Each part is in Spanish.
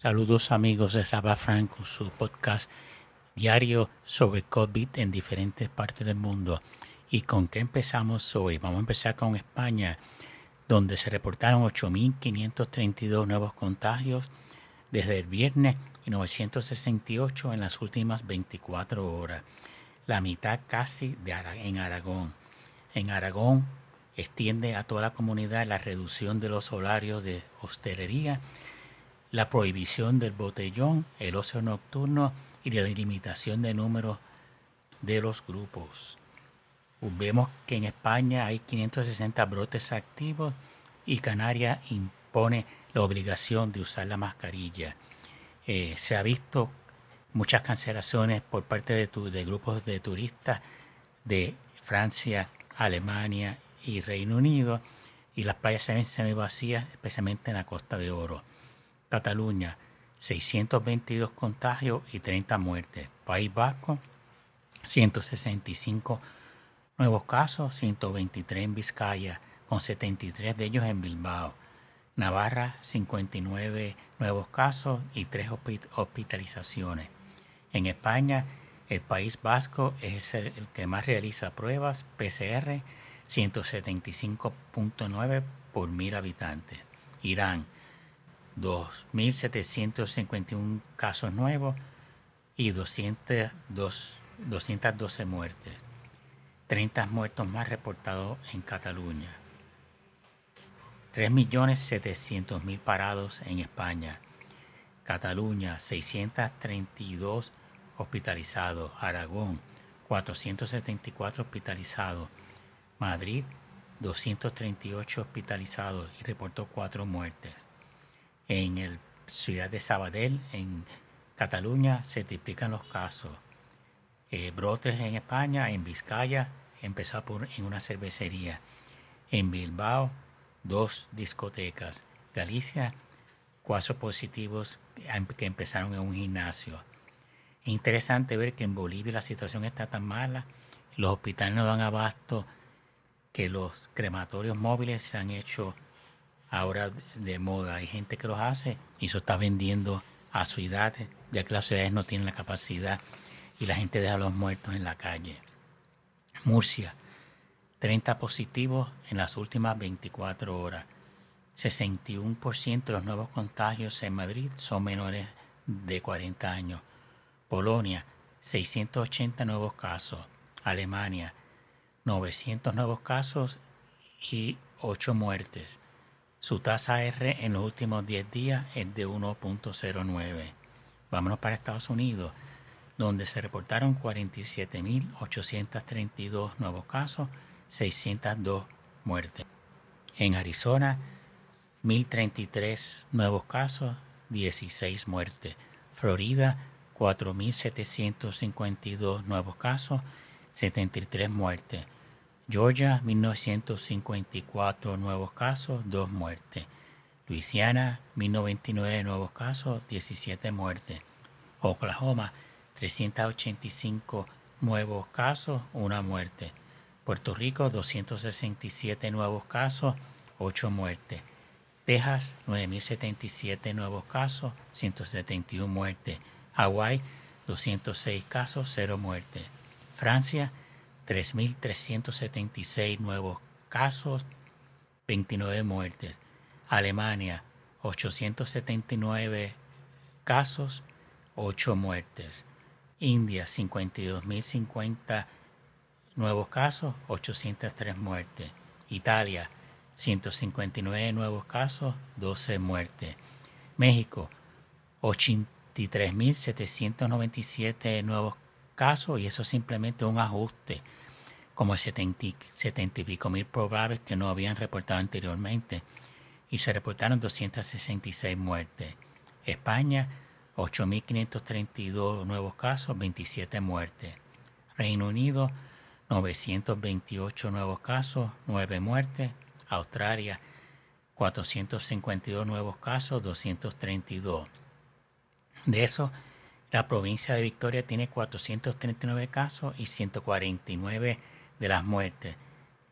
Saludos amigos de Saba Franco, su podcast diario sobre COVID en diferentes partes del mundo. ¿Y con qué empezamos hoy? Vamos a empezar con España, donde se reportaron 8.532 nuevos contagios desde el viernes y 968 en las últimas 24 horas. La mitad casi de en Aragón. En Aragón extiende a toda la comunidad la reducción de los horarios de hostelería la prohibición del botellón, el ocio nocturno y la limitación de número de los grupos. Vemos que en España hay 560 brotes activos y Canarias impone la obligación de usar la mascarilla. Eh, se ha visto muchas cancelaciones por parte de, grupos de turistas de Francia, Alemania y Reino Unido y las playas se ven semi vacías, especialmente en la Costa de Oro. Cataluña, 622 contagios y 30 muertes. País Vasco, 165 nuevos casos, 123 en Vizcaya, con 73 de ellos en Bilbao. Navarra, 59 nuevos casos y 3 hospitalizaciones. En España, el País Vasco es el, que más realiza pruebas PCR, 175.9 por mil habitantes. Irán, 2.751 casos nuevos y 202, 212 muertes. 30 muertos más reportados en Cataluña. 3.700.000 parados en España. Cataluña, 632 hospitalizados. Aragón, 474 hospitalizados. Madrid, 238 hospitalizados y reportó 4 muertes. En la ciudad de Sabadell, en Cataluña, se triplican los casos. Eh, brotes en España, en Vizcaya, empezó en una cervecería. En Bilbao, dos discotecas. Galicia, cuatro positivos que empezaron en un gimnasio. Es interesante ver que en Bolivia la situación está tan mala, los hospitales no dan abasto, que los crematorios móviles se han hecho ahora de moda. Hay gente que los hace y eso está vendiendo a edad, ya que las ciudades no tienen la capacidad y la gente deja a los muertos en la calle. Murcia, 30 positivos en las últimas 24 horas. 61% de los nuevos contagios en Madrid son menores de 40 años. Polonia, 680 nuevos casos. Alemania, 900 nuevos casos y 8 muertes. Su tasa R en los últimos 10 días es de 1.09. Vámonos para Estados Unidos, donde se reportaron 47.832 nuevos casos, 602 muertes. En Arizona, 1.033 nuevos casos, 16 muertes. Florida, 4.752 nuevos casos, 73 muertes. Georgia, 1954 nuevos casos, 2 muertes. Luisiana, 1099 nuevos casos, 17 muertes. Oklahoma, 385 nuevos casos, 1 muerte. Puerto Rico, 267 nuevos casos, 8 muertes. Texas, 9.077 nuevos casos, 171 muertes. Hawái, 206 casos, 0 muertes. Francia, 3.376 nuevos casos, 29 muertes. Alemania, 879 casos, 8 muertes. India, 52.050 nuevos casos, 803 muertes. Italia, 159 nuevos casos, 12 muertes. México, 83.797 nuevos casos y eso es simplemente un ajuste como 70, y pico mil probables que no habían reportado anteriormente y se reportaron 266 muertes. España, 8.532 nuevos casos, 27 muertes. Reino Unido, 928 nuevos casos, 9 muertes. Australia, 452 nuevos casos, 232. De eso, la provincia de Victoria tiene 439 casos y 149 de las muertes.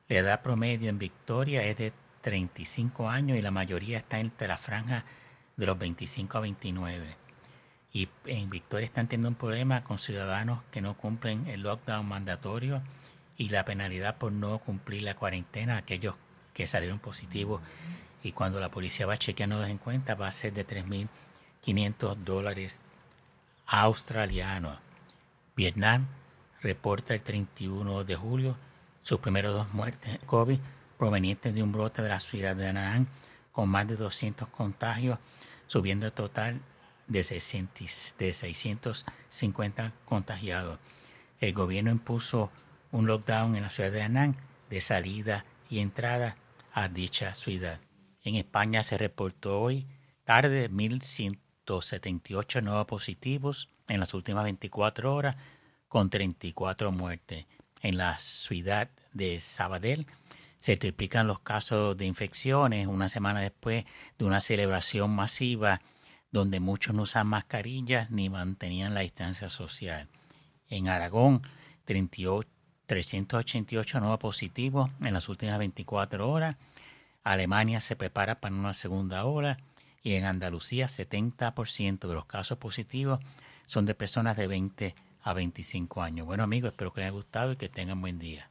La edad promedio en Victoria es de 35 años y la mayoría está entre la franja de los 25 a 29. Y en Victoria están teniendo un problema con ciudadanos que no cumplen el lockdown mandatorio y la penalidad por no cumplir la cuarentena, aquellos que salieron positivos y cuando la policía va chequeándolos en cuenta va a ser de 3.500 dólares australianos. Vietnam reporta el 31 de julio sus primeros dos muertes de COVID provenientes de un brote de la ciudad de Anán con más de 200 contagios, subiendo el total de, 650 contagiados. El gobierno impuso un lockdown en la ciudad de Anán de salida y entrada a dicha ciudad. En España se reportó hoy tarde 1.178 nuevos positivos en las últimas 24 horas, con 34 muertes. En la ciudad de Sabadell se triplican los casos de infecciones una semana después de una celebración masiva donde muchos no usan mascarillas ni mantenían la distancia social. En Aragón, 388 nuevos positivos en las últimas 24 horas. Alemania se prepara para una segunda ola y en Andalucía 70% de los casos positivos son de personas de 20 a 25 años. Bueno amigos, espero que les haya gustado y que tengan buen día.